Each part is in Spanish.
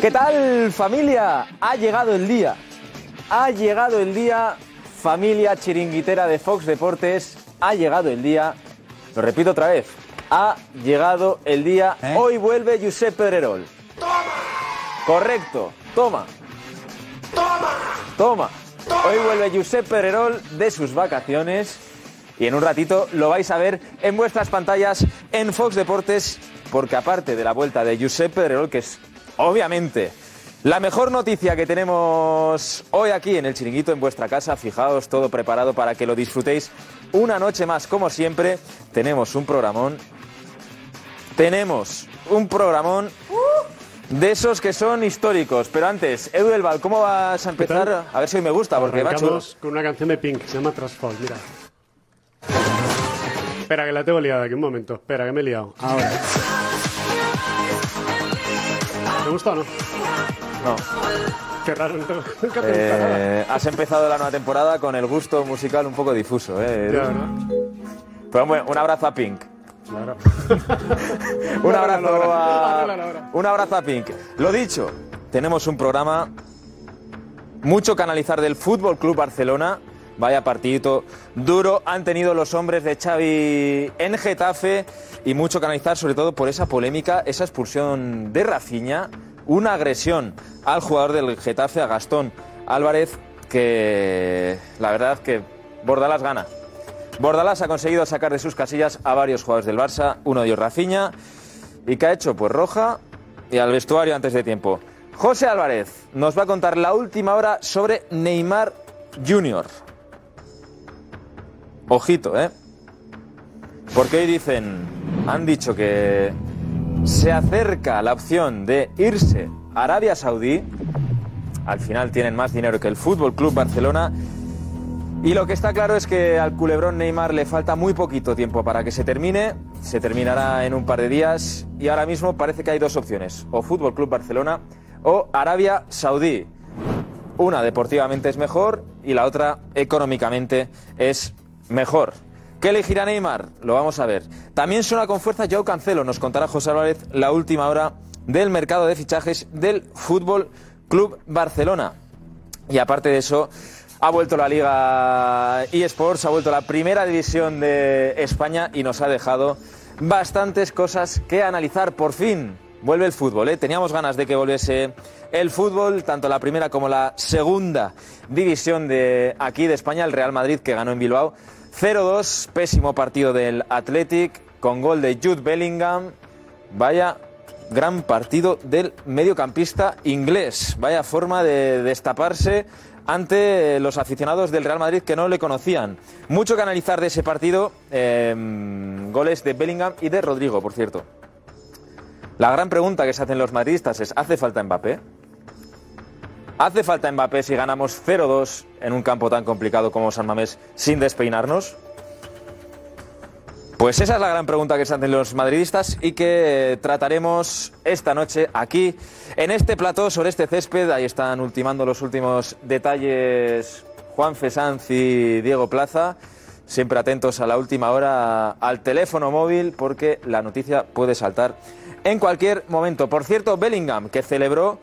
¿Qué tal familia? Ha llegado el día. Ha llegado el día, familia chiringuitera de Fox Deportes. Ha llegado el día. Lo repito otra vez. Ha llegado el día. Hoy vuelve Josep Pedrerol. ¡Toma! Correcto. Toma. ¡Toma! Toma. Hoy vuelve Josep Pedrerol de sus vacaciones. Y en un ratito lo vais a ver en vuestras pantallas en Fox Deportes. Porque aparte de la vuelta de Josep Pedrerol, que es obviamente la mejor noticia que tenemos hoy aquí en el chiringuito en vuestra casa, fijaos, todo preparado para que lo disfrutéis una noche más, como siempre. Tenemos un programón. Tenemos un programón de esos que son históricos. Pero antes, Edu del Val, ¿cómo vas a empezar? A ver si hoy me gusta, porque va chulo. Con una canción de Pink, se llama Trustfall, mira. Espera, que la tengo liada aquí, un momento. Espera, que me he liado. Ahora. ¿Te gusta o no? No. Qué raro, nunca te gusta nada. Eh, has empezado la nueva temporada con el gusto musical un poco difuso, ¿eh? Ya, ¿no? Pero bueno, un abrazo a Pink. Claro. Un abrazo a, un abrazo a Pink. Lo dicho, tenemos un programa mucho que analizar del Fútbol Club Barcelona. Vaya partidito duro han tenido los hombres de Xavi en Getafe y mucho que analizar sobre todo por esa polémica, esa expulsión de Rafinha, una agresión al jugador del Getafe, a Gastón Álvarez, que la verdad que Bordalás gana. Bordalás ha conseguido sacar de sus casillas a varios jugadores del Barça, uno de ellos Rafinha, y que ha hecho pues roja y al vestuario antes de tiempo. José Álvarez nos va a contar la última hora sobre Neymar Jr. Ojito, ¿eh? Porque hoy dicen, han dicho que se acerca la opción de irse a Arabia Saudí. Al final tienen más dinero que el Fútbol Club Barcelona. Y lo que está claro es que al culebrón Neymar le falta muy poquito tiempo para que se termine. Se terminará en un par de días. Y ahora mismo parece que hay dos opciones: o Fútbol Club Barcelona o Arabia Saudí. Una deportivamente es mejor y la otra económicamente es mejor. ¿Qué elegirá Neymar? Lo vamos a ver. También suena con fuerza Joao Cancelo. Nos contará José Álvarez la última hora del mercado de fichajes del Fútbol Club Barcelona. Y aparte de eso, ha vuelto la Liga eSports, ha vuelto la primera división de España y nos ha dejado bastantes cosas que analizar. Por fin vuelve el fútbol. ¿eh? Teníamos ganas de que volviese el fútbol, tanto la primera como la segunda división de aquí de España. El Real Madrid que ganó en Bilbao 0-2, pésimo partido del Athletic con gol de Jude Bellingham. Vaya gran partido del mediocampista inglés. Vaya forma de destaparse ante los aficionados del Real Madrid que no le conocían. Mucho que analizar de ese partido. eh, goles de Bellingham y de Rodrigo, por cierto. La gran pregunta que se hacen los madridistas es, ¿hace falta Mbappé? ¿Hace falta Mbappé si ganamos 0-2 en un campo tan complicado como San Mamés sin despeinarnos? Pues esa es la gran pregunta que se hacen los madridistas y que eh, trataremos esta noche aquí en este plató sobre este césped. Ahí están ultimando los últimos detalles Juan Fesanz y Diego Plaza. Siempre atentos a la última hora al teléfono móvil porque la noticia puede saltar en cualquier momento. Por cierto, Bellingham que celebró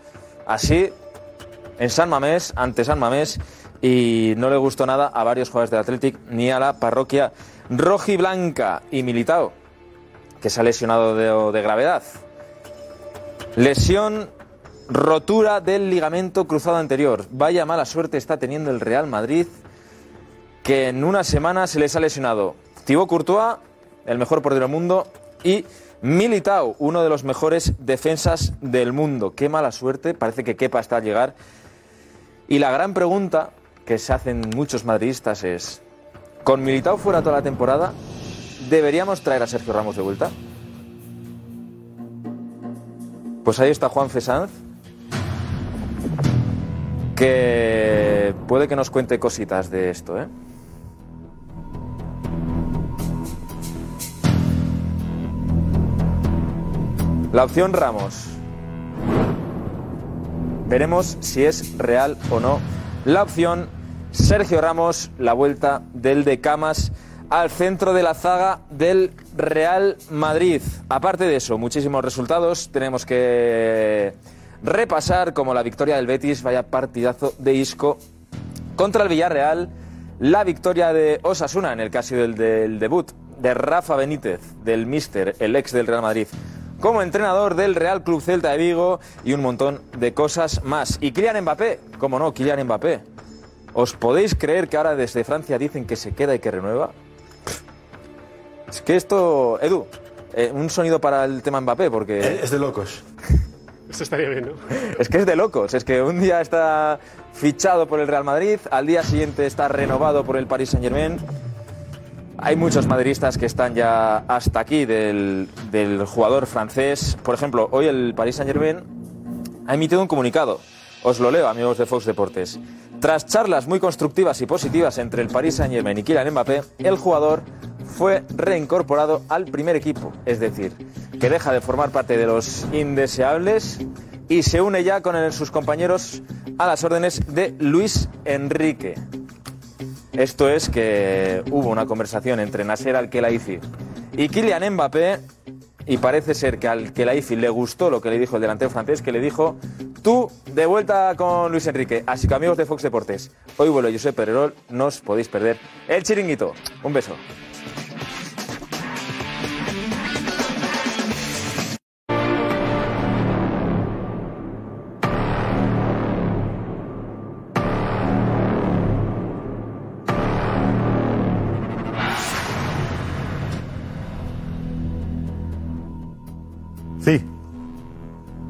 así en San Mamés, ante San Mamés, y no le gustó nada a varios jugadores del Athletic ni a la parroquia rojiblanca y Militao, que se ha lesionado de, gravedad. Lesión, rotura del ligamento cruzado anterior. Vaya mala suerte está teniendo el Real Madrid, que en una semana se les ha lesionado Thibaut Courtois, el mejor portero del mundo, y Militao, uno de los mejores defensas del mundo. Qué mala suerte, parece que Kepa está a llegar. Y la gran pregunta que se hacen muchos madridistas es, ¿con Militao fuera toda la temporada, deberíamos traer a Sergio Ramos de vuelta? Pues ahí está Juan Fesanz. que puede que nos cuente cositas de esto, ¿eh? La opción Ramos. Veremos si es real o no. La opción Sergio Ramos, la vuelta del de Camas al centro de la zaga del Real Madrid. Aparte de eso, muchísimos resultados tenemos que repasar, como la victoria del Betis, vaya partidazo de Isco contra el Villarreal, la victoria de Osasuna en el caso del, del debut de Rafa Benítez, del Mister, el ex del Real Madrid, como entrenador del Real Club Celta de Vigo y un montón de cosas más. Y Kylian Mbappé, como no, Kylian Mbappé. ¿Os podéis creer que ahora desde Francia dicen que se queda y que renueva? Es que esto, Edu, eh, un sonido para el tema Mbappé, porque... Es de locos. Esto estaría bien, ¿no? Es que es de locos, es que un día está fichado por el Real Madrid, al día siguiente está renovado por el Paris Saint Germain. Hay muchos madridistas que están ya hasta aquí del, del jugador francés. Por ejemplo, hoy el Paris Saint Germain ha emitido un comunicado. Os lo leo, amigos de Fox Deportes. Tras charlas muy constructivas y positivas entre el Paris Saint Germain y Kylian Mbappé, el jugador fue reincorporado al primer equipo, es decir, que deja de formar parte de los indeseables y se une ya con sus compañeros a las órdenes de Luis Enrique. Esto es que hubo una conversación entre Nasser Al-Khelaifi y Kylian Mbappé y parece ser que al Khelaifi le gustó lo que le dijo el delantero francés, que le dijo, tú de vuelta con Luis Enrique. Así que amigos de Fox Deportes, hoy vuelo Josep Pererol, no os podéis perder el chiringuito. Un beso.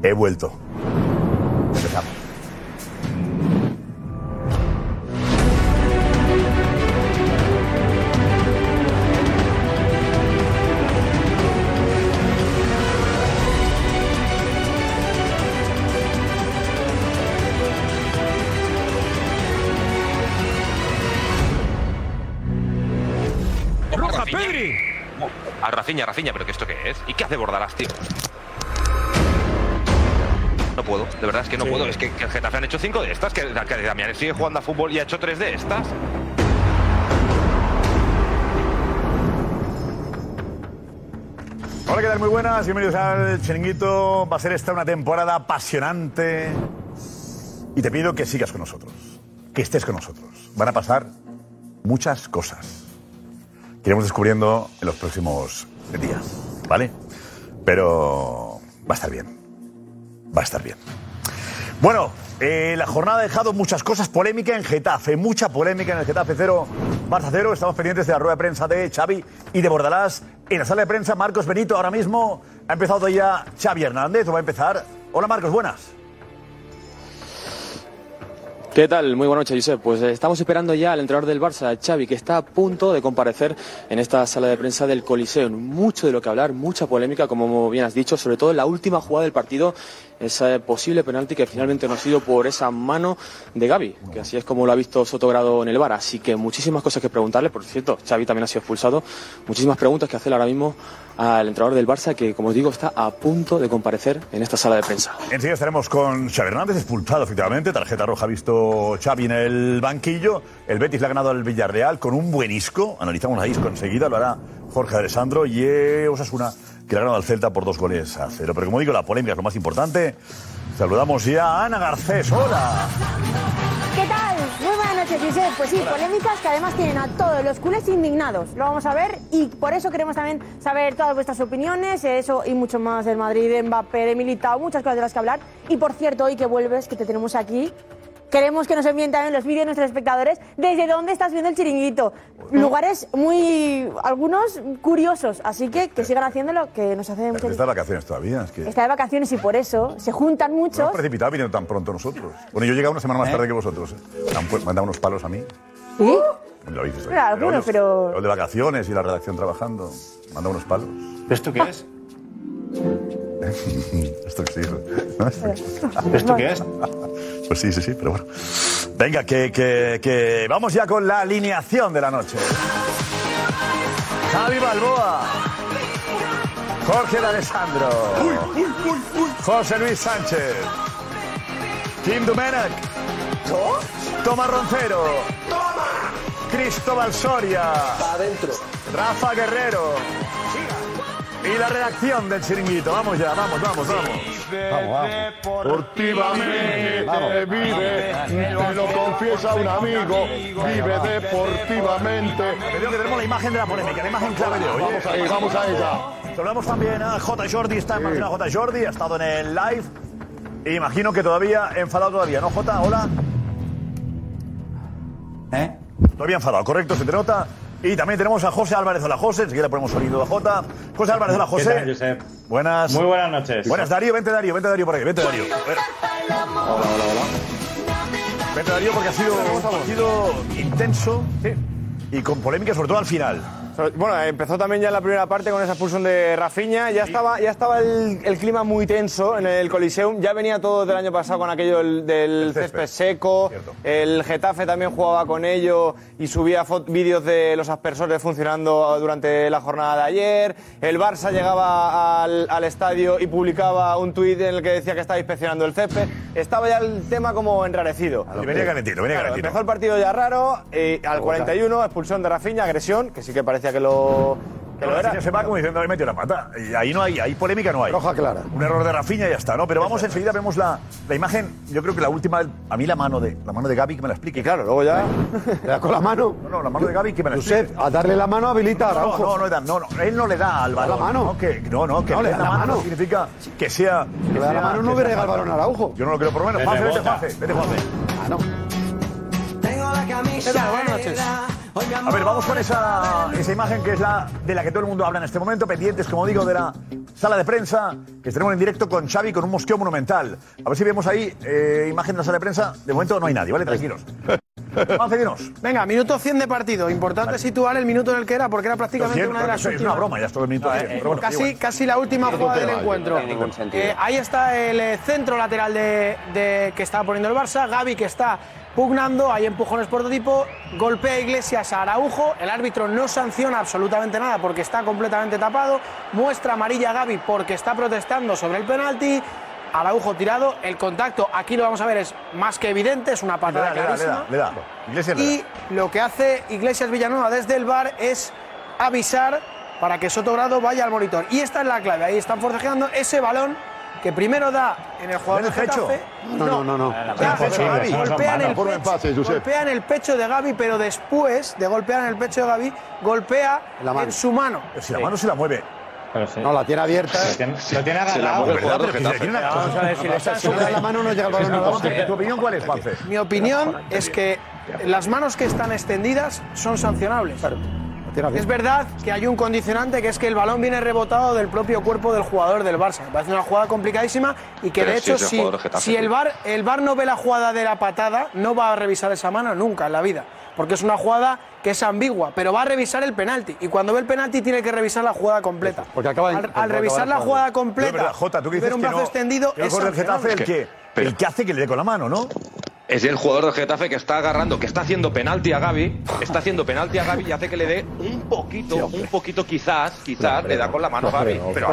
He vuelto. Empezamos. A Rafiña, Rafiña, ¿pero qué esto qué es? ¿Y qué hace Bordalás, tío? Puedo, de verdad es que no Sí. puedo. Es que, que el Getafe han hecho cinco de estas, que, que Damián sigue jugando a fútbol y ha hecho tres de estas. Hola, ¿qué tal? Muy buenas, bienvenidos al Chiringuito. Va a ser esta una temporada apasionante. Y te pido que sigas con nosotros, que estés con nosotros. Van a pasar muchas cosas que iremos descubriendo en los próximos días, ¿vale? Pero va a estar bien. Va a estar bien. Bueno, eh, la jornada ha dejado muchas cosas. Polémica en Getafe, mucha polémica en el Getafe 0, Barça 0. Estamos pendientes de la rueda de prensa de Xavi y de Bordalás. En la sala de prensa, Marcos Benito ahora mismo ha empezado ya Xavi Hernández, o va a empezar. Hola Marcos, buenas. ¿Qué tal? Muy buenas noches, Josep. Pues eh, estamos esperando ya al entrenador del Barça, Xavi, que está a punto de comparecer en esta sala de prensa del Coliseo. Mucho de lo que hablar, mucha polémica, como bien has dicho, sobre todo en la última jugada del partido, ese posible penalti que finalmente no ha sido por esa mano de Gaby, que así es como lo ha visto Sotogrado en el bar. Así que muchísimas cosas que preguntarle. Por cierto, Xavi también ha sido expulsado. Muchísimas preguntas que hacer ahora mismo al entrenador del Barça, que, como os digo, está a punto de comparecer en esta sala de prensa. Enseguida estaremos con Xavi Hernández, expulsado efectivamente. Tarjeta roja ha visto Xavi en el banquillo. El Betis le ha ganado al Villarreal con un buen isco. Analizamos la isco enseguida, lo hará Jorge Alessandro. Y eh, Osasuna, que le ganado al Celta por dos goles a cero. Pero como digo, la polémica es lo más importante. Saludamos ya a Ana Garcés. Hola. ¿Qué tal? Muy buenas noches, Josep. Pues sí, polémicas que además tienen a todos los culés indignados. Lo vamos a ver y por eso queremos también saber todas vuestras opiniones, eso y mucho más del Madrid, de Mbappé, de Militao, muchas cosas de las que hablar. Y por cierto, hoy que vuelves, que te tenemos aquí, queremos que nos envíen también los vídeos nuestros espectadores desde dónde estás viendo el chiringuito. Lugares muy, algunos curiosos, así que que sigan haciéndolo, que nos hace mucha Está de vacaciones todavía. Es que Está de vacaciones y por eso se juntan muchos. hemos precipitado viniendo tan pronto nosotros. Bueno, yo he llegado una semana más tarde que vosotros. ¿eh? Me han unos palos a mí. ¿Sí? Lo habéis visto. Claro, bueno, los- pero- los de vacaciones y la redacción trabajando. Me han mandado unos palos. ¿Esto qué es? Esto que sí. ¿no? ¿Esto qué es? Pues sí, sí, sí, pero bueno. Venga, que, que, que vamos ya con la alineación de la noche. Javi Balboa. Jorge de Alessandro. José Luis Sánchez. Kim Dumenac. Tomás Roncero. Cristóbal Soria. Adentro. Rafa Guerrero. Y la redacción del chiringuito. Vamos ya, vamos, vamos, vamos. Deportivamente vive, te lo confiesa un amigo, vive deportivamente. Te digo que tenemos la imagen de la polémica, la imagen clave de hoy. ¿eh? Vamos ahí, vamos a ella. Saludamos también a J. Jordi, está en J. Jordi, ha estado en el live. E imagino que todavía, enfadado todavía, ¿no, J? Hola. ¿Eh? Todavía enfadado, correcto, se te nota. Y también tenemos a José Álvarez. Hola, José. Enseguida ponemos sonido a J. José Álvarez, hola, José. ¿Qué tal, Josep? Buenas. Muy buenas noches. Buenas, Darío. Vente, Darío. Vente, Darío, por ahí. Vente, Darío. Hola, hola, hola. Vente, Darío, porque ha sido un partido intenso y con polémica, sobre todo al final. Bueno, empezó también ya la primera parte con esa expulsión de Rafinha. Ya estaba, ya estaba el, el clima muy tenso en el Coliseum. Ya venía todo del año pasado con aquello del, del césped seco. El Getafe también jugaba con ello y subía vídeos de los aspersores funcionando durante la jornada de ayer. El Barça llegaba al, al estadio y publicaba un tuit en el que decía que estaba inspeccionando el césped. Estaba ya el tema como enrarecido. Y venía calentito, venía Claro, calentito. Empezó el partido ya raro, y al 41, expulsión de Rafinha, agresión, que sí que parecía que lo, que lo era. Se va como diciendo, le metió la pata. Y ahí no hay, ahí polémica no hay. Roja clara. Un error de Rafinha y ya está, ¿no? Pero vamos enseguida, vemos la, la imagen. Yo creo que la última, a mí la mano de la mano de Gaby que me la explique. Y claro, luego ya. ¿Le da con la mano? No, no, la mano de Gaby que me la explique. Josep, a darle la mano habilita a No, Araujo. no, no, no, no, no, él no le da al ¿Le da la balón. mano? No, que, no, no, que No, le da la mano, mano. significa que sea. Si le da la mano no hubiera llegado el balón a Araujo. Yo no lo creo, por lo menos. Vete. Juanfe, vete, Juanfe. Ah, no. ¿Qué tal? Buenas noches. A ver, vamos con esa, esa imagen que es la de la que todo el mundo habla en este momento, pendientes, como digo, de la sala de prensa, que tenemos en directo con Xavi con un mosqueo monumental. A ver si vemos ahí eh, imagen de la sala de prensa. De momento no hay nadie, ¿vale? Tranquilos. Venga, minuto 100 de partido. Importante situar el minuto en el que era, porque era prácticamente una de las es una últimas. broma, ya estoy en minuto cien, pero bueno, casi, la última jugada del encuentro. no. Eh, ahí está el eh, centro lateral de, de- que estaba poniendo el Barça. Gaby que está pugnando, hay empujones por todo tipo. Golpea a Iglesias a Araujo. El árbitro no sanciona absolutamente nada porque está completamente tapado. Muestra amarilla a Gaby porque está protestando sobre el penalti. Araujo tirado. El contacto, aquí lo vamos a ver, es más que evidente. Es una patada da, le da, le da, le da. Iglesias. Y lo que hace Iglesias Villanueva desde el bar es avisar para que Sotogrado vaya al monitor. Y esta es la clave. Ahí están forcejeando ese balón que primero da en el jugador ¿En el pecho? Getafe. No, no, no. golpea, en el pecho, de Gaby, pero después de golpear en el pecho de Gaby, golpea La mano. en su mano. Pero si la mano se la mueve. Sí. No, la tiene abierta. Lo tiene, lo Vamos a ver si le están la mano no llega el balón. ¿Tu opinión cuál es, Juanfe? Mi opinión es que las manos que están extendidas son sancionables. Es verdad que hay un condicionante que es que el balón viene rebotado del propio cuerpo del jugador del Barça. Me parece una jugada complicadísima y que Pero de hecho si, si el. VAR el VAR no ve la jugada de la patada, no va a revisar esa mano nunca en la vida, porque es una jugada que es ambigua, pero va a revisar el penalti y cuando ve el penalti tiene que revisar la jugada completa. Porque acaba de- al, al acaba revisar de la jugada completa, Jota, tú que dices ver un que brazo no, extendido que el es Getafe el sancionable. que, pero- el que hace que le dé con la mano, ¿no? Es el jugador del Getafe que está agarrando, que está haciendo penalti a Gaby, está haciendo penalti a Gaby y hace que le dé un poquito, un poquito quizás, quizás le da con la mano a Gaby. Pero.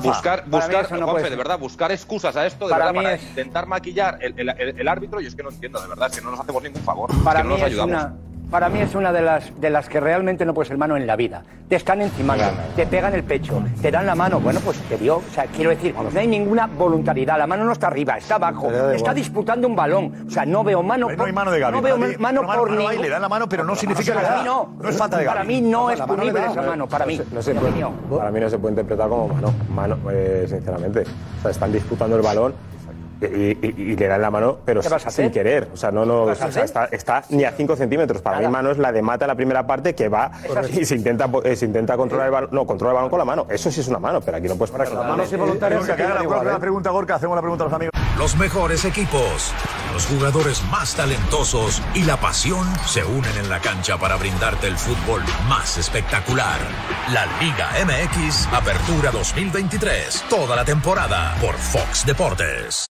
Buscar, buscar, Juanfe, de verdad, buscar excusas a esto, de Para verdad, para es- intentar maquillar el, el- el- el árbitro, y es que no entiendo, de verdad, es que no nos hacemos ningún favor, Para es que no nos ayudamos. una, para mí es una de las, de las que realmente no puede ser mano en la vida. Te están encimando, te pegan el pecho, te dan la mano. Bueno, pues te dio. O sea, quiero decir, no hay ninguna voluntariedad. La mano no está arriba, está abajo. Está disputando un balón. O sea, no veo mano. No hay mano de Gaby. No veo Para mano mano- por ningún- le dan la mano, pero no significa para que le mí no. No es falta de Para Gaby. mí no es punible esa mano. Para mí. No se puede- para mí no se puede interpretar como mano, mano eh, sinceramente. O sea, están disputando el balón y, y- y le dan la mano, pero ¿Qué vas a sin hacer? querer. O sea, no, no, ¿Qué vas a o sea, está, está ni a 5 centímetros. Para Nada. mí, mano es la de mata la primera parte que va y se intenta, eh, se intenta controlar el balón. No, controla el balón con la mano. Eso sí es una mano, pero aquí no puedes poner La mano es haga la, la pregunta, Gorka, hacemos la pregunta a los amigos. Los mejores equipos, los jugadores más talentosos y la pasión se unen en la cancha para brindarte el fútbol más espectacular. La Liga MX Apertura 2023, toda la temporada por Fox Deportes.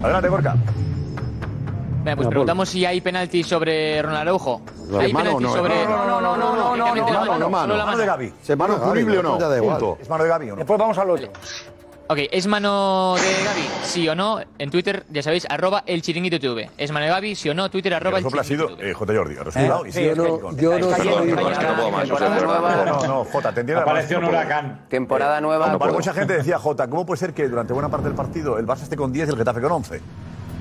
Adelante, Gorka. Venga, pues preguntamos si hay penalti sobre Ronald Araujo. ¿Hay mano penalti no, sobre.? no, no, no, no, no, no, la no, no, mano. solo la Mano de Gaby. ¿Se mano punible o no? ¿Es mano de Gaby o no? Después vamos al otro. Ok, ¿es mano de Gaby? Sí o no. En Twitter, ya sabéis, arroba el chiringuito TV. ¿Es mano de Gaby? Sí o no. Twitter, arroba el El sopla ha chiringuito sido eh, J. Jordi. ¿Ha resultado? Y Sí, yo no- yo no soy- no No, Jota, te entiendo. Apareció un huracán. Temporada nueva. No, para mucha gente decía, Jota, ¿cómo puede ser que durante buena parte del partido el Barça esté con 10 y el Getafe con 11?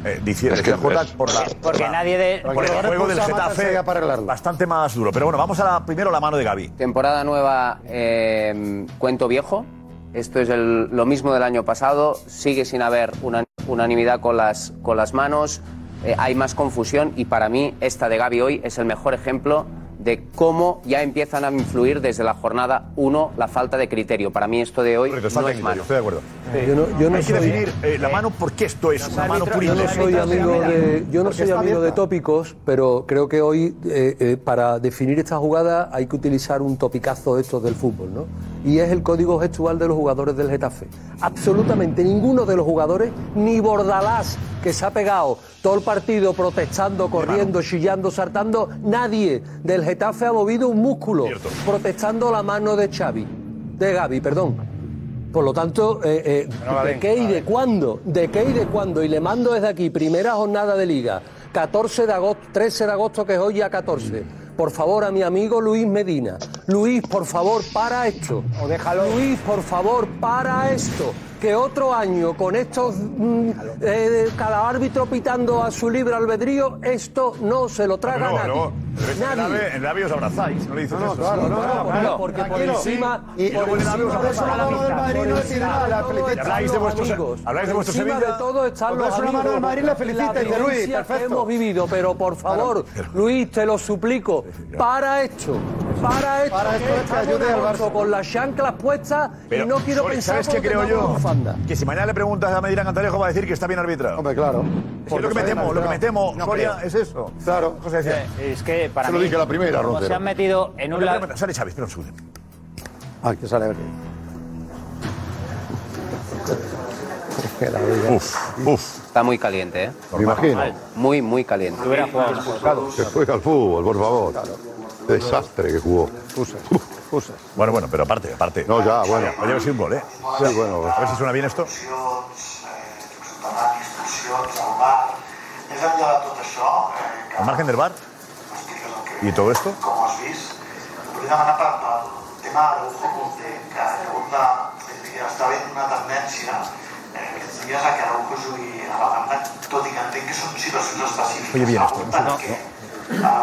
Eh, dice, Es que Jota por, la, por, Porque la- nadie de. por el juego del Getafe bastante más duro. Pero bueno, vamos a la, primero la mano de Gaby. Temporada nueva, eh, cuento viejo. Esto es el- lo mismo del año pasado. Sigue sin haber una, unanimidad con las, con las manos. Eh, hay más confusión y para mí esta de Gaby hoy es el mejor ejemplo de cómo ya empiezan a influir desde la jornada 1 la falta de criterio. Para mí esto de hoy Correcto, no es criterio, malo. estoy de acuerdo. Yo no, yo no Hay que definir eh, la mano porque esto es una mano yo purita. no soy amigo de, yo no soy amigo de tópicos, pero creo que hoy eh, eh, para definir esta jugada hay que utilizar un topicazo de estos del fútbol, ¿no? Y es el código gestual de los jugadores del Getafe. Absolutamente ninguno de los jugadores, ni Bordalás, que se ha pegado todo el partido protestando, corriendo, chillando, saltando, nadie del Getafe ha movido un músculo protestando la mano de Xavi, de Gaby, perdón. Por lo tanto, eh, eh, ¿de qué y de cuándo? ¿De qué y de cuándo? Y le mando desde aquí, primera jornada de liga, 14 de agosto, 13 de agosto, que es hoy ya 14. Por favor, a mi amigo Luis Medina. Luis, por favor, para esto. O déjalo. Luis, por favor, para esto. Que otro año, con estos. mm, eh, cada árbitro pitando a su libre albedrío, esto no se lo traga No, nadie. no, pero es en el Nadie. AVE, en el AVE os abrazáis, no le dices No, no, eso. claro, no, no, Claro, porque por tranquilo. encima- Y, y por luego encima de la mano del Madrid no decide nada, la felicita. Habláis de vuestros, Amigos. habláis de Por vuestro encima Sevilla. de todo están los una amigos. mano del Madrid, La felicita, dice Luis, violencia que perfecto. hemos vivido, pero por favor, Luis, te lo suplico, para esto, para esto, Para esto que que estamos ayude al agosto con las chanclas puestas Pero, y no quiero Sori, pensar ¿Sabes qué creo yo? Bufanda. Que si mañana le preguntas a Medina Cantalejo va a decir que está bien arbitrado. Hombre, claro. Es que lo que me temo, lo que me temo, No Soria, creo. es eso. Claro. José decía. Es que para Se lo mí, dije la primera, como se han metido en un lado. Sale Chávez, espera un segundo. Ah, que sale a ver. Uf, uf. Está muy caliente, ¿eh? Me imagino. Muy, muy caliente. Que juega al fútbol, por favor. Desastre que jugó. Bueno, bueno, pero aparte, aparte. No, ya, bueno. Podría haber sido un gol, ¿eh? Sí, bueno. A ver si suena bien esto. Al margen del bar. ¿Y todo esto? tema que ha hagut està havent una tendència eh, aquests dies a que Araujo jugui a la banda, tot i que entenc que són situacions específiques. Oye bien esto. No, què?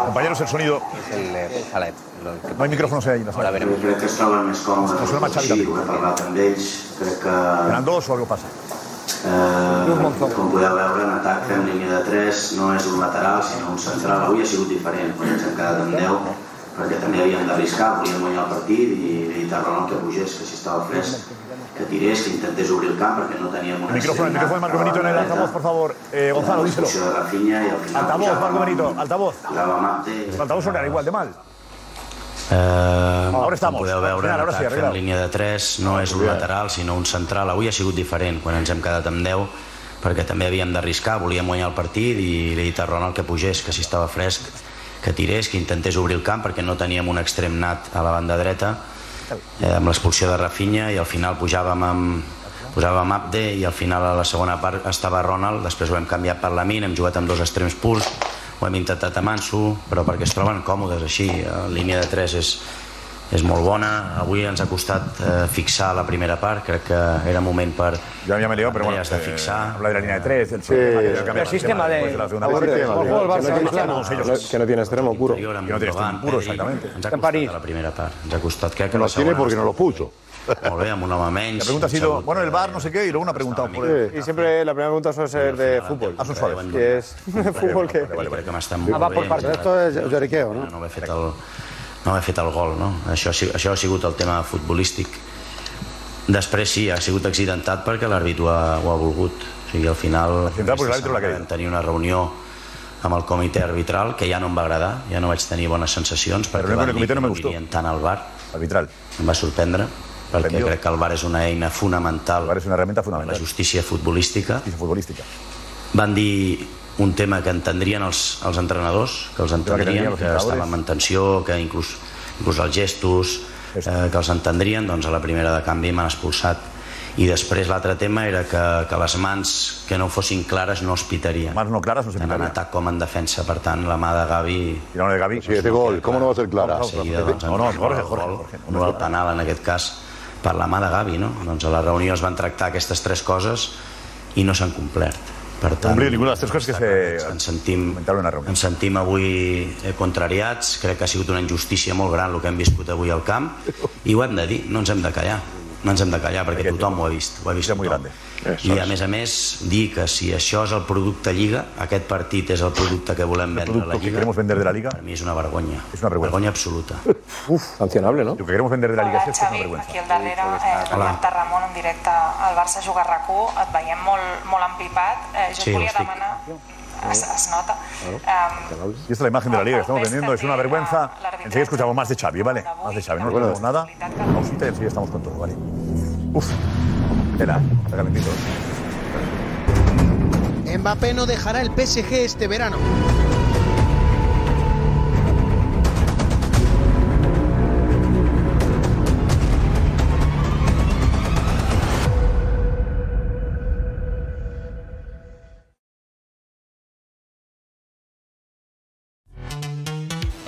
Compañeros, el sonido. El, eh, lo que- No hay micrófonos ahí. Ahora veremos. Crec que es troben més còmodes. No suena más Xavi Sí, també. ho he parlat amb ells. Crec que, ¿Eran dos o algo pasa? eh, com podeu veure, en atac en línia de 3 no és un lateral, sinó un central. Avui ha sigut diferent, quan ens hem quedat amb 10, perquè també havíem d'arriscar, volíem guanyar el partit i li a Ronald que pugés, que si estava fresc, que tirés, que intentés obrir el camp perquè no teníem un El micrófono, el micrófono de Marco Benito en el altavoz, por favor. Eh, Gonzalo, díselo. de Rafinha i al final Altavoz, Marco Benito, altavoz. posava Mapte El altavoz sonará igual de mal. Eh, Ara estamos. Com podeu veure, final, en ara sí, en línia de 3 no és un lateral, sinó un central. Avui ha sigut diferent, quan ens hem quedat amb 10, perquè també havíem d'arriscar, volíem guanyar el partit i li he dit a Ronald que pugés, que si estava fresc, que tirés, que intentés obrir el camp, perquè no teníem un extrem nat a la banda dreta, eh, amb l'expulsió de Rafinha, i al final pujàvem amb, posàvem Abde i al final a la segona part estava Ronald, després ho hem canviat per Lamin, hem jugat amb dos extrems purs, ho hem intentat a Manso, però perquè es troben còmodes així, en línia de 3 és, és molt bona, avui ens ha costat eh, fixar la primera part, crec que era moment per Ya, ya me he liado, pero bueno. De eh, fixar. habla de la línea de tres, que ya cambia El sistema de- después de la segunda el sistema de- el Que no tiene- extremo puro. Que no tiene extremo puro, exactamente. Ens ha costat a la primera part, ens ha costat. Crec que No la lo tiene porque no lo puso. molt bé, amb un home menys. La pregunta ha sido, bueno, el bar, no sé qué, y luego una pregunta por el... Y siempre la primera pregunta suele ser de fútbol. Ah, son suaves. Que es fútbol que... Crec que m'estan Ah, molt va bé. por partes. Esto es lloriqueo, no? No haver fet el, no haver fet el gol, no? Això, això ha sigut el tema futbolístic. Després sí, ha sigut accidentat perquè l'àrbit ho, ha, ho ha volgut. O sigui, al final vam tenir una reunió amb el comitè arbitral que ja no em va agradar, ja no vaig tenir bones sensacions perquè van el dir que no me no gustó. mirien tant al VAR. Arbitral. Em va sorprendre perquè Sorprendió. crec que el VAR és una eina fonamental El VAR és una herramienta fonamental. la justícia futbolística. Justícia futbolística. Van dir un tema que entendrien els, els entrenadors, que els entendrien, que, entrenadors. estàvem en tensió, que inclús, inclús els gestos, eh, que els entendrien, doncs a la primera de canvi m'han expulsat. I després l'altre tema era que, que les mans que no fossin clares no es pitarien. Mans no clares no se Tant en atac com en defensa. Per tant, la mà de Gavi... Y no de Gavi. Sí, este gol, ¿cómo no va a ser clara? De seguida, doncs, No, no, Jorge, Jorge, gol, Jorge, no el penal en aquest cas per la mà de Gavi, no? Doncs a la reunió es van tractar aquestes tres coses i no s'han complert. Per tant, de las tres cosas que se ens sentim, ens sentim avui eh, contrariats, crec que ha sigut una injustícia molt gran el que hem viscut avui al camp. I ho hem de dir, no ens hem de callar. No ens hem de callar perquè tothom ho ha vist ho ha vist tothom. I a més a més dir que si això és el producte Lliga aquest partit és el producte que volem vendre a la que Lliga queremos vender de la Liga per mi és una vergonya es una vergüenza. vergonya absoluta Uf, sancionable, ¿no? Lo que queremos vender de la Liga es esto, es una Xavi, vergüenza. aquí al darrere, eh, Bernat Ramon en directe al Barça juga a RAC1, et veiem molt, molt empipat. Eh, jo Sí, et volia estic. demanar, es, es nota, um, Y esta es la imagen de la Liga que estamos vendiendo, es una vergüenza. Enseguida escuchamos más de Xavi, ¿vale? Más de Xavi, no perdemos nada. Pausita y enseguida estamos con todo, ¿vale? Uf, calentito. Mbappé no dejará el PSG este verano.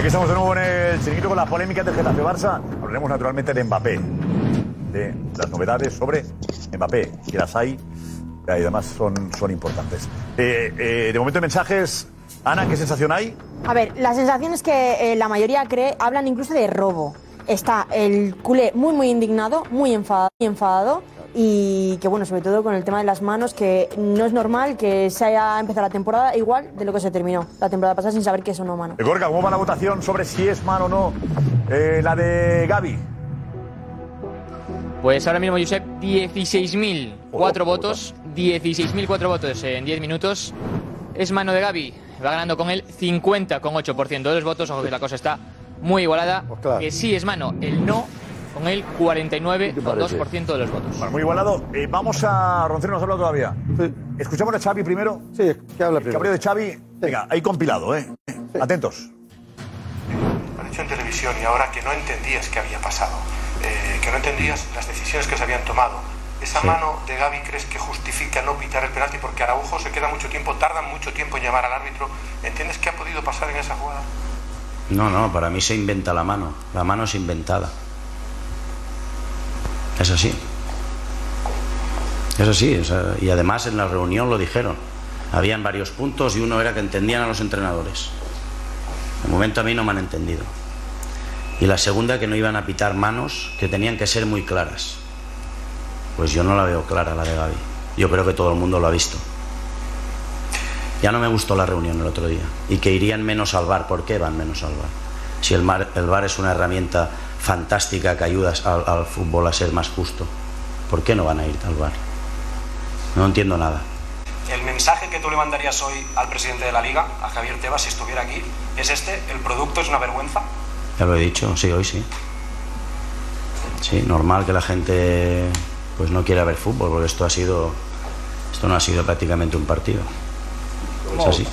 Aquí estamos de nuevo en el chiringuito con las polémicas del Getafe Barça. Hablaremos naturalmente de Mbappé, de las novedades sobre Mbappé, que las hay y además son, son importantes. Eh, eh, de momento mensajes. Ana, ¿qué sensación hay? A ver, la sensación es que eh, la mayoría cree, hablan incluso de robo. Está el culé muy, muy indignado, muy enfadado, muy enfadado y que, bueno, sobre todo con el tema de las manos, que no es normal que se haya empezado la temporada igual de lo que se terminó la temporada pasada sin saber que es o no mano. Eh, Gorka, ¿cómo va la votación sobre si es mano o no eh, la de Gaby? Pues ahora mismo, Josep, 16.004 votos. 16.004 votos en 10 minutos. Es mano de Gaby. Va ganando con el 50,8% de los votos. Ojo que la cosa está muy igualada. Que sí es mano. El no con el 49,2% de los votos. Bueno, muy igualado. Eh, vamos a. Roncero, ¿no has hablado todavía? ¿Escuchamos a Xavi primero? Sí, que habla primero. De Xavi. Venga, ahí compilado, ¿eh? Atentos. Lo he dicho en televisión y ahora que no entendías qué había pasado, eh, que no entendías las decisiones que se habían tomado. ¿Esa Sí. mano de Gaby crees que justifica no pitar el penalti porque Araujo se queda mucho tiempo, tardan mucho tiempo en llamar al árbitro? ¿Entiendes qué ha podido pasar en esa jugada? No, no, para mí se inventa la mano. La mano es inventada. Es así. Es así. y además en la reunión lo dijeron. Habían varios puntos y uno era que entendían a los entrenadores. De momento a mí no me han entendido. Y la segunda que no iban a pitar manos que tenían que ser muy claras. Pues yo no la veo clara la de Gaby. Yo creo que todo el mundo lo ha visto. Ya no me gustó la reunión el otro día. Y que irían menos al bar. ¿Por qué van menos al bar? Si el, mar- el bar es una herramienta fantástica que ayuda al, al fútbol a ser más justo. ¿Por qué no van a ir al bar? No entiendo nada. El mensaje que tú le mandarías hoy al presidente de la liga, a Javier Tebas, si estuviera aquí, es este, el producto es una vergüenza. Ya lo he dicho, sí, hoy sí. Sí, normal que la gente pues no quiera ver fútbol, porque esto ha sido esto no ha sido prácticamente un partido. Es así.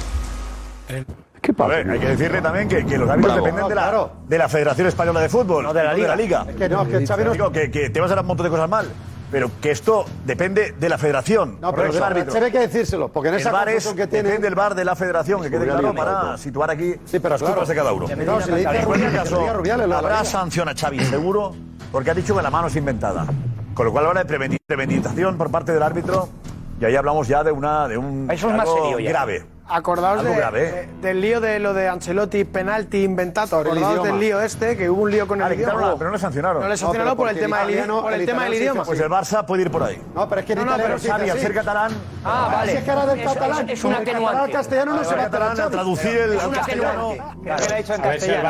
¿Qué A ver, hay que decirle también que, que los árbitros Bravo. dependen de la, Claro. de la Federación Española de Fútbol, No, de la Liga. Es que no, es que Xavi no- Digo, que, que te vas a dar un montón de cosas mal, pero que esto depende de la Federación. No, pero del árbitro. Hay que decírselo, porque en esa el VAR es, que tiene... depende del VAR de la Federación, que quede claro no, para no. situar aquí Sí, pero las claro. culpas de cada uno. No, si le dice Rubiales, caso, le Rubiales de la habrá Liga. sanción a Xavi, seguro, porque ha dicho que la mano es inventada. Con lo cual de preveni- premeditación por parte del árbitro y ahí hablamos ya de, una, de un Eso es más serio ya. grave. Acordaos de- grave, ¿eh? de- del lío de lo de Ancelotti, penalti el Acordaos del lío este, que hubo un lío con Ah, el le quitaron idioma. pero no le sancionaron. No le sancionaron No, por el tema del, italiano- por el el tema del idioma. Pues el Barça puede ir por ahí. No, pero es que en No, no, sí es Xavi, al ser catalán, Ah, vale. Si es que ahora del catalán, es- es con un el catalán atenuante. al castellano no se va a catalán, a traducir el castellano. Que lo ha dicho en castellano.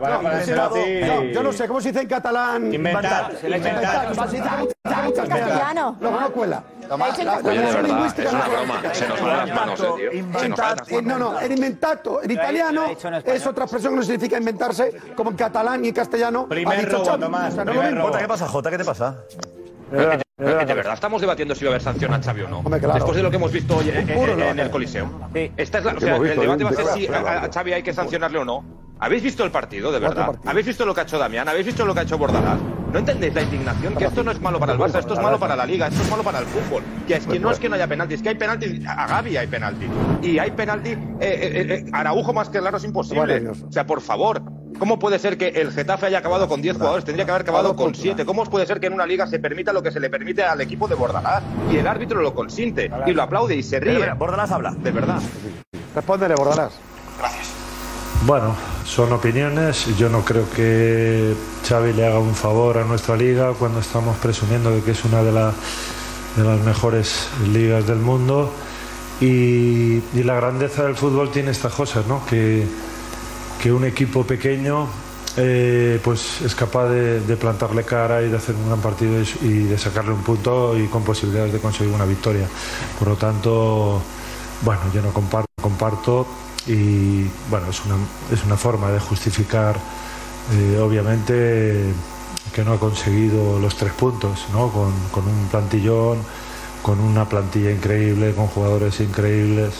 para. Ancelotti. No, yo no sé, ¿cómo se dice en catalán? Inventar. Le Inventar. ¿Cómo se dice en castellano. Luego no cuela. La, la, Oye, de versión verdad, lingüística es una no- broma. Se nos van las manos, eh, tío. Se nos van las Eh, No, no, el inventato en italiano en es otra expresión que no significa inventarse, como en catalán y en castellano. Primer robo. Tomás, ¿qué pasa, Jota? ¿Qué te pasa? Eh, De verdad, estamos debatiendo si va a haber sanción a Xavi o no. Hombre, claro. Después de lo que hemos visto hoy en, el. Coliseo. Sí. Esta es la, o ¿Qué sea, hemos el debate va a ser si a, a Xavi hay que sancionarle o no. ¿Habéis visto el partido, de verdad? ¿Habéis visto lo que ha hecho Damián? ¿Habéis visto lo que ha hecho Bordalás? ¿No entendéis la indignación? Que esto no es malo para el Barça, esto es malo para la Liga, esto es malo para el fútbol. Que es que no es que no haya penalti, es que hay penalti, a Gaby hay penalti. Y hay penalti, eh, eh, eh, Araujo más que claro es imposible. O sea, por favor. ¿Cómo puede ser que el Getafe haya acabado con 10 jugadores? Tendría que haber acabado con 7. ¿Cómo puede ser que en una liga se permita lo que se le permite al equipo de Bordalás? Y el árbitro lo consiente, y lo aplaude y se ríe. Bordalás habla. De verdad. Respóndele, Bordalás. Gracias. Bueno, son opiniones. Yo no creo que Xavi le haga un favor a nuestra liga cuando estamos presumiendo de que es una de, la- de las mejores ligas del mundo. Y, y la grandeza del fútbol tiene estas cosas, ¿no? Que, que un equipo pequeño eh, pues es capaz de, plantarle cara y de hacer un gran partido y, de sacarle un punto y con posibilidades de conseguir una victoria. Por lo tanto, bueno, yo no comparto, comparto y bueno, es una, es una forma de justificar eh, obviamente que no ha conseguido los tres puntos, ¿no? Con un plantillón, con una plantilla increíble, con jugadores increíbles.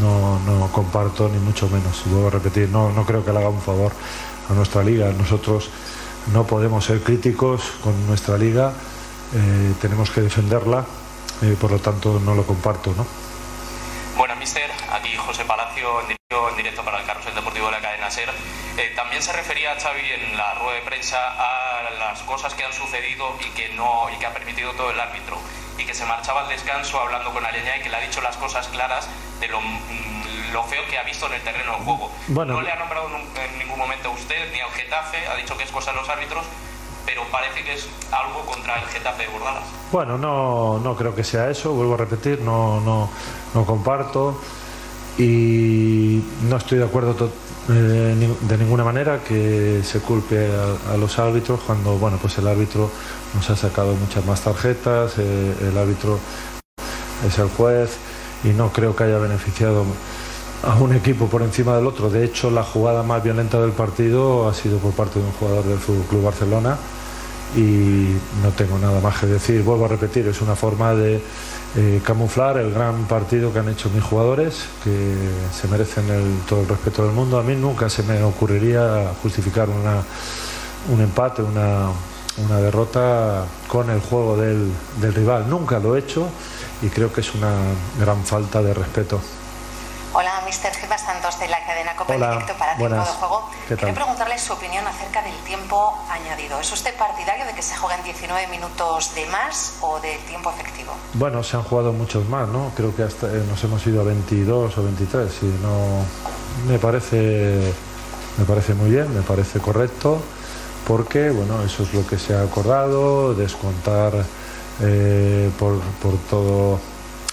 No, no comparto ni mucho menos. Vuelvo a repetir, no, no creo que le haga un favor a nuestra liga. Nosotros no podemos ser críticos con nuestra liga, eh, tenemos que defenderla, eh, por lo tanto no lo comparto, ¿no? Bueno, mister, aquí José Palacio en directo, en directo para el Carrusel Deportivo de la cadena SER. Eh, también se refería Xavi en la rueda de prensa a las cosas que han sucedido y que no y que ha permitido todo el árbitro y que se marchaba al descanso hablando con Aleñá y que le ha dicho las cosas claras de lo, lo feo que ha visto en el terreno de juego. Bueno. no le ha nombrado en ningún momento a usted ni al Getafe, ha dicho que es cosa de los árbitros, pero parece que es algo contra el Getafe de Burdalas. Bueno, no, no creo que sea eso, vuelvo a repetir, no, no, no comparto y no estoy de acuerdo eh, de ninguna manera que se culpe a, a los árbitros cuando bueno pues el árbitro nos ha sacado muchas más tarjetas, eh, el árbitro es el juez y no creo que haya beneficiado a un equipo por encima del otro. De hecho, la jugada más violenta del partido ha sido por parte de un jugador del Fútbol Club Barcelona y no tengo nada más que decir. Vuelvo a repetir, es una forma de eh, camuflar el gran partido que han hecho mis jugadores, que se merecen todo el respeto del mundo. A mí nunca se me ocurriría justificar una, un empate, una, una derrota con el juego del, del rival. Nunca lo he hecho y creo que es una gran falta de respeto. Hola, Mr. Gilbert Santos de la cadena Copa Hola, Directo para buenas. Tiempo de Juego. ¿Qué Quería tal? preguntarle su opinión acerca del tiempo añadido. ¿Es usted partidario de que se jueguen 19 minutos de más o del tiempo efectivo? Bueno, se han jugado muchos más, ¿no? Creo que hasta eh, nos hemos ido a 22 o 23 y no me parece me parece muy bien, me parece correcto porque bueno, eso es lo que se ha acordado, descontar eh, por, por todo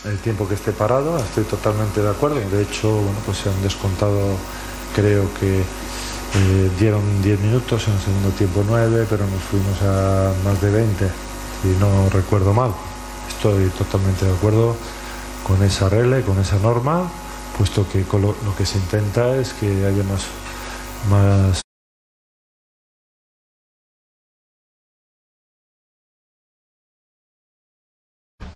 el tiempo que esté parado, estoy totalmente de acuerdo. De hecho, bueno, pues se han descontado, creo que eh, dieron 10 minutos, en el segundo tiempo 9, pero nos fuimos a más de 20, si no recuerdo mal. Estoy totalmente de acuerdo con esa regla y con esa norma, puesto que lo, lo que se intenta es que haya más, más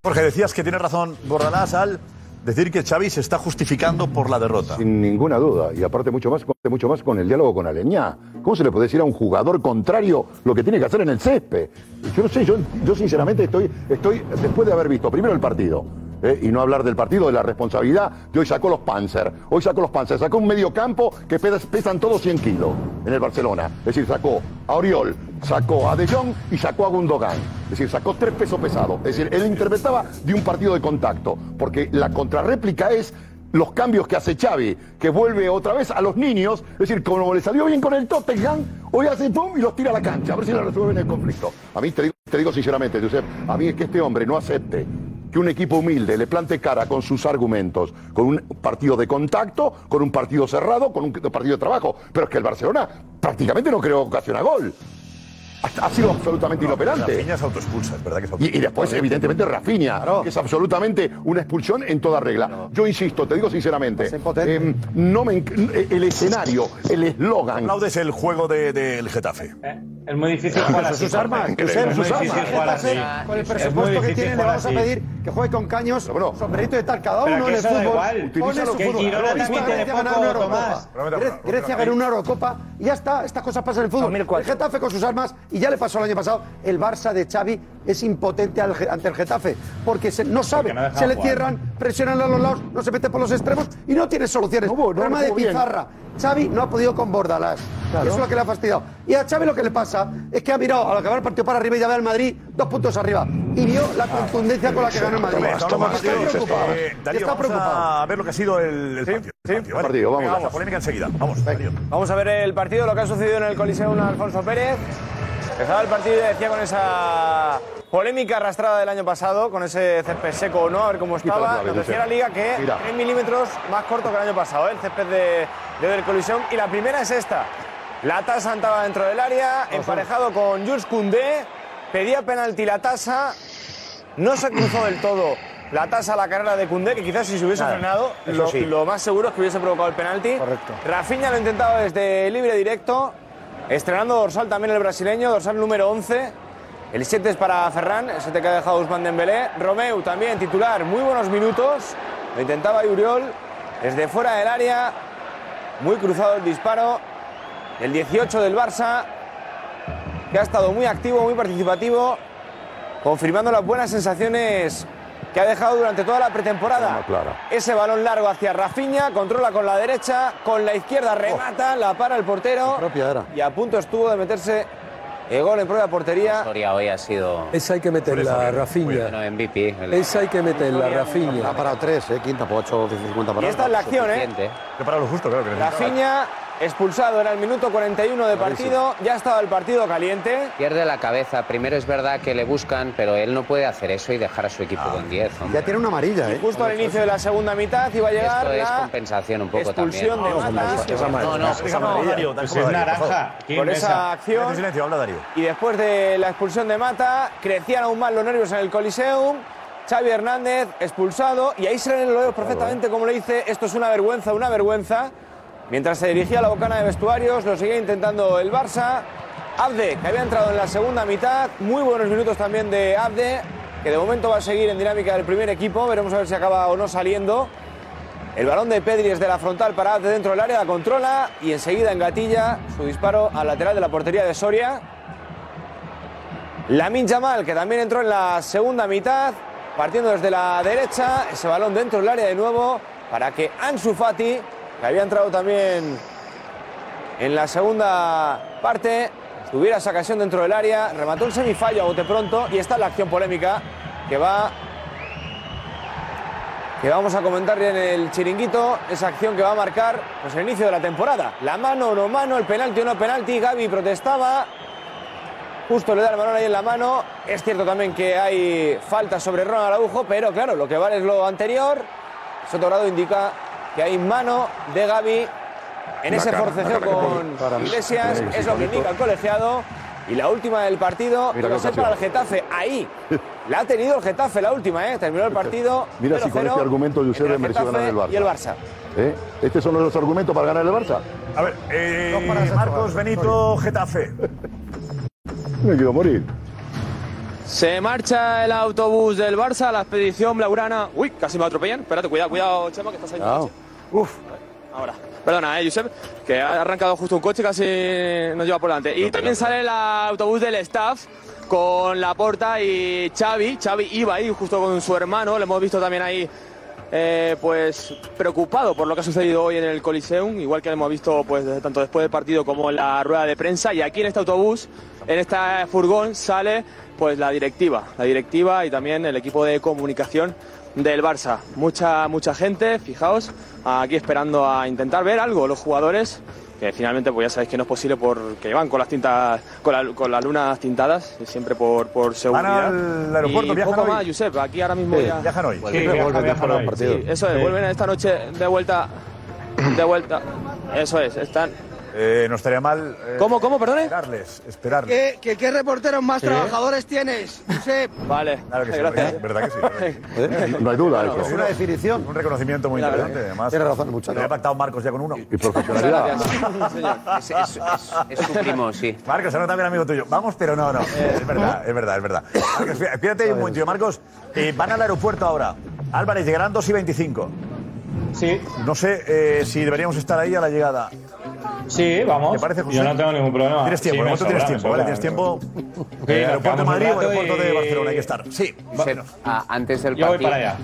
Jorge, decías que tiene razón Bordalás al decir que Xavi se está justificando por la derrota. Sin ninguna duda. Y aparte mucho más, mucho más con el diálogo con Aleñá. ¿Cómo se le puede decir a un jugador contrario lo que tiene que hacer en el césped? Yo no sé, yo, yo sinceramente estoy, estoy, después de haber visto primero el partido, ¿eh? y no hablar del partido, de la responsabilidad, de hoy sacó los Panzer. Hoy sacó los Panzer, sacó un medio campo que pes- pesan todos 100 kilos en el Barcelona. Es decir, sacó a Oriol, sacó a De Jong y sacó a Gundogan. Es decir, sacó tres pesos pesados. Es decir, él interpretaba de un partido de contacto. Porque la contrarréplica es los cambios que hace Xavi, que vuelve otra vez a los niños, es decir, como le salió bien con el Tottenham, hoy hace pum y los tira a la cancha, a ver si le resuelven el conflicto. A mí te digo, te digo sinceramente, Josep, a mí es que este hombre no acepte que un equipo humilde le plante cara con sus argumentos, con un partido de contacto, con un partido cerrado, con un partido de trabajo, pero es que el Barcelona prácticamente no creó ocasión a gol. Ha, sido absolutamente inoperante. Rafinha autoexpulsa, es verdad que Y, y después, evidentemente, Rafinha, que es absolutamente una expulsión en toda regla. Yo insisto, te digo sinceramente, em, no me enc- el escenario, el eslogan. Aplaudes el juego de- del Getafe. Es muy difícil jugar así. sus armas, Es Josep, muy sus difícil armas. jugar así. Con el presupuesto que tiene, le vamos a pedir que juegue con caños, sombrerito de tal, cada uno en el fútbol. Utiliza su Grecia ganó poco, una Eurocopa. Tomás. Gre- Grecia ganó una Eurocopa y ya está, estas cosas pasan en el fútbol. El Getafe con sus armas, y ya le pasó el año pasado, el Barça de Xavi es impotente al ante el Getafe, porque se- no sabe, no se le jugar. cierran, presionan a los lados, no se mete por los extremos y no tiene soluciones. Problema de jugó bien. pizarra. Xavi no ha podido con Bordalás. Claro. Eso es lo que le ha fastidiado. Y a Xavi lo que le pasa es que ha mirado al acabar el partido para arriba y ya ve al Madrid dos puntos arriba. Y vio la contundencia con la que ganó el Madrid. Tomás, Tomás, está preocupado. eh, Darío, está vamos preocupado. a ver lo que ha sido el, el partido. el partido, ¿vale? Partido, vamos. Venga, vamos, polémica enseguida. Vamos, Darío. Vamos a ver el partido, lo que ha sucedido en el Coliseum a Alfonso Pérez. Empezaba el partido y decía con esa polémica arrastrada del año pasado, con ese césped seco o no, a ver cómo estaba. Nos decía la liga que Mira. 3 milímetros más corto que el año pasado, ¿eh? el césped de, de del Coliseum. Y la primera es esta. La tasa estaba dentro del área, emparejado con Jules Koundé, pedía penalti la tasa, no se cruzó del todo la tasa a la carrera de Koundé, que quizás si se hubiese Nada, frenado, eso lo, sí. lo más seguro es que hubiese provocado el penalti. Correcto. Rafinha lo intentaba desde libre directo, estrenando dorsal también el brasileño, dorsal número 11. El 7 es para Ferran, el 7 que ha dejado Usman Dembélé. Romeu también titular, muy buenos minutos. Lo intentaba Uriol desde fuera del área. Muy cruzado el disparo. El 18 del Barça, que ha estado muy activo, muy participativo, confirmando las buenas sensaciones que ha dejado durante toda la pretemporada. Ese balón largo hacia Rafinha, controla con la derecha, con la izquierda remata, la para el portero. Propia era. Y a punto estuvo de meterse el gol en propia portería. Soria hoy ha sido Esa hay que meterla, Rafinha. bueno, MVP. el- Esa hay que meterla, Rafinha. Ha parado tres, ¿eh? Quinta por ocho, 50 para Y esta es la acción, ¿eh? Que para lo justo, claro. Que necesitaba. Rafinha expulsado en el minuto 41 de partido. Ya estaba el partido caliente. Pierde la cabeza. Primero es verdad que le buscan, pero él no puede hacer eso y dejar a su equipo con 10. hombre. Ya tiene una amarilla, ¿eh? Justo al inicio de la segunda mitad iba a llegar Esto es la compensación un poco también. expulsión de Mata. No, no, Esa amarilla. Es naranja. ¿Quién Por esa acción. Silencio, silencio, habla Darío. Y después de la expulsión de Mata, crecían aún más los nervios en el Coliseum. Xavi Hernández expulsado y ahí se ven los perfectamente como le dice, esto es una vergüenza, una vergüenza. Mientras se dirigía a la bocana de vestuarios, lo seguía intentando el Barça. Abde, que había entrado en la segunda mitad, muy buenos minutos también de Abde, que de momento va a seguir en dinámica del primer equipo, veremos a ver si acaba o no saliendo. El balón de Pedri es de la frontal para Abde dentro del área, la controla y enseguida engatilla su disparo al lateral de la portería de Soria. Lamin Jamal, que también entró en la segunda mitad, partiendo desde la derecha, ese balón dentro del área de nuevo, para que Ansu Fati, había entrado también en la segunda parte, tuviera esa ocasión dentro del área, remató el semifallo a bote pronto y esta es la acción polémica que va que vamos a comentar en el chiringuito, esa acción que va a marcar pues, el inicio de la temporada. La mano no mano, el penalti o no penalti, Gaby protestaba, Justo le da el balón ahí en la mano. Es cierto también que hay falta sobre Ronald Araujo, pero claro, lo que vale es lo anterior. Sotorado indica que hay mano de Gaby en La ese cara, forcejeo con. Iglesias. Sí, Es lo que indica el colegiado. Y la última del partido, Mira ser ocasión. para el Getafe. Ahí. La ha tenido el Getafe la última, ¿eh? Terminó el partido. Mira si con 0-0 este argumento Josep mereció ganar el Barça. Y el Barça. ¿Eh? ¿Estos son los argumentos para ganar el Barça? A ver, eh, Marcos Benito, Getafe. Me quiero morir. Se marcha el autobús del Barça, la expedición blaugrana. Uy, casi me atropellan. Espérate, cuidado, cuidado, Chema, que estás ahí. Uf, ahora. Perdona, eh, Josep, que ha arrancado justo un coche, casi nos lleva por delante. Y también sale el autobús del staff con la porta y Xavi. Xavi iba ahí justo con su hermano, lo hemos visto también ahí. eh, pues preocupado por lo que ha sucedido hoy en el Coliseum, igual que lo hemos visto pues tanto después del partido como en la rueda de prensa. Y aquí en este autobús, en este furgón, sale pues la directiva, la directiva y también el equipo de comunicación del Barça. Mucha, mucha gente, fijaos, aquí esperando a intentar ver algo los jugadores, que finalmente pues ya sabéis que no es posible porque van con las tintas, con, la- con las lunas tintadas, y siempre por, por seguridad. al aeropuerto, y viajan poco hoy. más, Josep, aquí ahora mismo Sí, ya... viajan hoy. Sí, Siempre viajan, vuelven, viajan viajan hoy. Sí, eso es, Sí. vuelven esta noche de vuelta, de vuelta, eso es, están... Eh, no estaría mal. eh, ¿Cómo, cómo, perdone? Esperarles, esperarles. ¿Qué, qué, qué reporteros más Sí. trabajadores tienes, Josep? Vale. Claro que sí, Gracias. ¿verdad que sí? verdad que sí? No hay duda. Es una definición. Un reconocimiento muy verdad. interesante, además. Tiene razón, muchacho. Lo ha pactado Marcos ya con uno. Y profesionalidad. Es, es- es- es su primo, sí. Marcos, ahora también amigo tuyo. Vamos, pero no, no. Es verdad, es verdad, es verdad. Marcos, fíjate un momentillo, Marcos. eh, van al aeropuerto ahora. Álvarez, llegarán 2 y 25. Sí. No sé eh, si deberíamos estar ahí a la llegada. Sí, vamos. ¿Te parece, José? Yo no tengo ningún problema. Tienes tiempo, Sí, de tienes tiempo, ¿vale? Tienes tiempo. Ok, Eh, aeropuerto de Madrid o aeropuerto de y- Barcelona, hay que estar. Sí, ah, antes del Yo voy partido. para allá.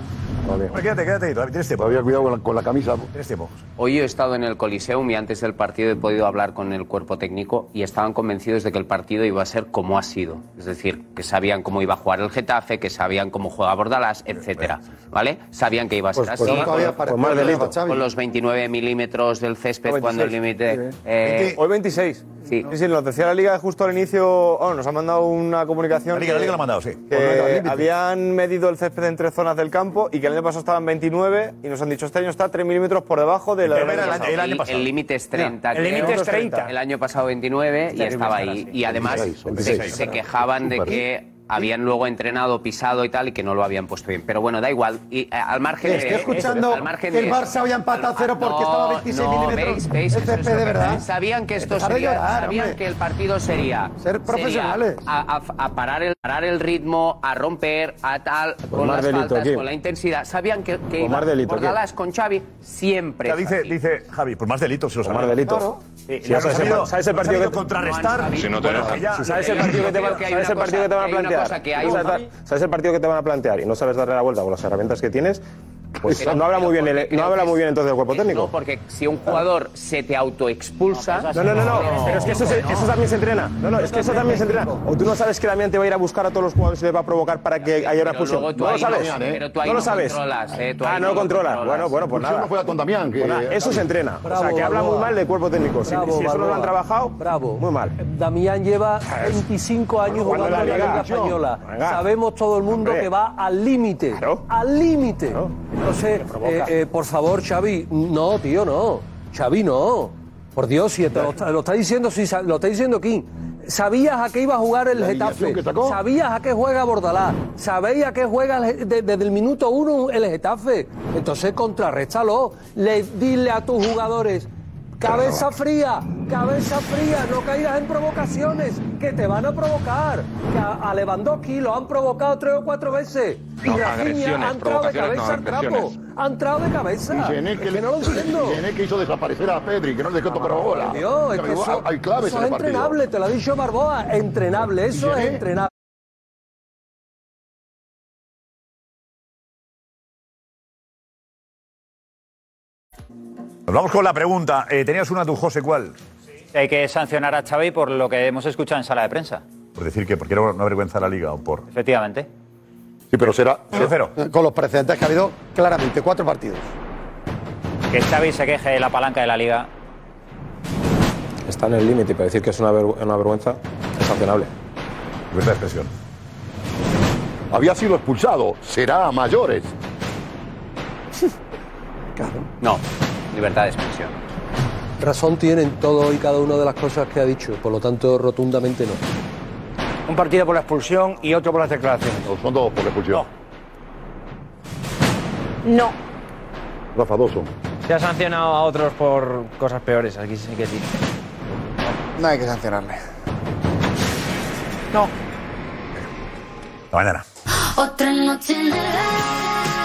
Bueno, quédate, quédate ahí, todavía tienes tiempo. Todavía cuidado con la, con la camisa. Tienes tiempo. Hoy he estado en el Coliseum y antes del partido he podido hablar con el cuerpo técnico y estaban convencidos de que el partido iba a ser como ha sido. Es decir, que sabían cómo iba a jugar el Getafe, que sabían cómo juega Bordalás, etcétera. ¿Vale? Sabían que iba a ser Pues- pues así. todavía con- Pues más delito. con los 29 milímetros del césped cuando el límite... eh, Hoy 26. Sí. Sí, nos decía la Liga justo al inicio. oh, nos ha mandado una comunicación. La Liga, la Liga lo ha mandado, sí. Que Pues habían medido el césped en tres zonas del campo y que el año pasado estaban 29 y nos han dicho este año está 3 milímetros por debajo de la Pero del año el- el año pasado. pasado. El límite es 30. El límite es 30. El año pasado 29 y estaba ahí. Y además 26, se, se quejaban de que habían luego entrenado, pisado y tal y que no lo habían puesto bien. Pero bueno, da igual. Y eh, al margen Estoy de escuchando al margen que el Barça eso- había empatado a cero porque estaba a 26 no, milímetros veis, veis, el lo de que- verdad. Sabían que esto sería, llorar, sabían hombre. que el partido sería Ser sería profesionales. a, a- a parar el parar el ritmo, a romper, a tal, con más las delito, faltas, Kim. con la intensidad. Sabían que, que Por iba más delito, Kim. Bordalás con Xavi siempre. Ya es dice, dice Javi, pues más delitos si los Por más delitos. Claro. Sí, Si sabes el- partido que- contrarrestar. Si no te dejan. sabes el partido que te, van- a plantear. Cosa que hay. Sabes, dar- sabes el partido que te van a plantear y no sabes darle la vuelta con las herramientas que tienes, pues Pero- no habla muy bien, el- porque no habla muy bien entonces el cuerpo técnico. No, porque si un jugador se te autoexpulsa. No, no, no, no, pero es que eso, se- eso también se entrena. No, no, es que eso también se entrena. O tú no sabes que Damián te va a ir a buscar a todos los jugadores y les va a provocar para que haya una expulsión. luego tú No lo ahí no- sabes. pero tú ahí no lo no sabes. controlas, eh, tú ah, ahí no no lo controlas. controlas. Bueno, bueno, pues Expulsión nada. no fue a Don Damián, que- Pues nada, eso se entrena. o sea, Bravo, que habla muy Balboa. mal del cuerpo técnico. Si, Bravo, si eso no lo han trabajado, Bravo. muy mal. Damián lleva 25 años Jugando en la Liga Española. Venga. Sabemos todo el mundo Hombre. que va al límite. Al límite. Entonces, provoca. eh, eh, por favor, Xavi, no, tío, no. Xavi, no. Por Dios, si te lo, está- lo está diciendo, si lo está diciendo King. ¿Sabías a qué iba a jugar el Getafe? ¿Sabías a qué juega Bordalás? ¿Sabéis a qué juega el de- desde el minuto uno el Getafe? Entonces contrarréstalo. Le, dile a tus jugadores, cabeza fría, cabeza fría, no caigas en provocaciones, que te van a provocar. Que a, a Lewandowski lo han provocado tres o cuatro veces. Y No, Rafinha ha entrado de provocaciones no, cabeza al trapo. Ha entrado de cabeza. Y Gené Es que, que no lo entiendo. Gené que hizo desaparecer a Pedri, que no le dejó tocar bola. Dios, es que Hay- eso, hay claves eso en es partido. entrenable, te lo ha dicho Barboa, entrenable, eso es entrenable. Nos vamos con la pregunta. Eh, tenías una tú, José, ¿cuál? Hay que sancionar a Xavi por lo que hemos escuchado en sala de prensa. Por decir que porque no, no avergüenza a la liga o por. Efectivamente. Sí, pero será. Cero. Con los precedentes que ha habido, claramente, cuatro partidos. Que Xavi se queje de la palanca de la liga. Está en el límite para decir que es una, ver- una vergüenza, es sancionable. Libertad de expresión. Había sido expulsado. Será a mayores. No, libertad de expresión. Razón tiene en todo y cada una de las cosas que ha dicho, por lo tanto, rotundamente no. Un partido por la expulsión y otro por las declaraciones. No, son dos por la expulsión. No. Rafa, dos son. Se ha sancionado a otros por cosas peores, aquí sí que sí. No hay que sancionarle. No. Hasta mañana. Otra noche en el.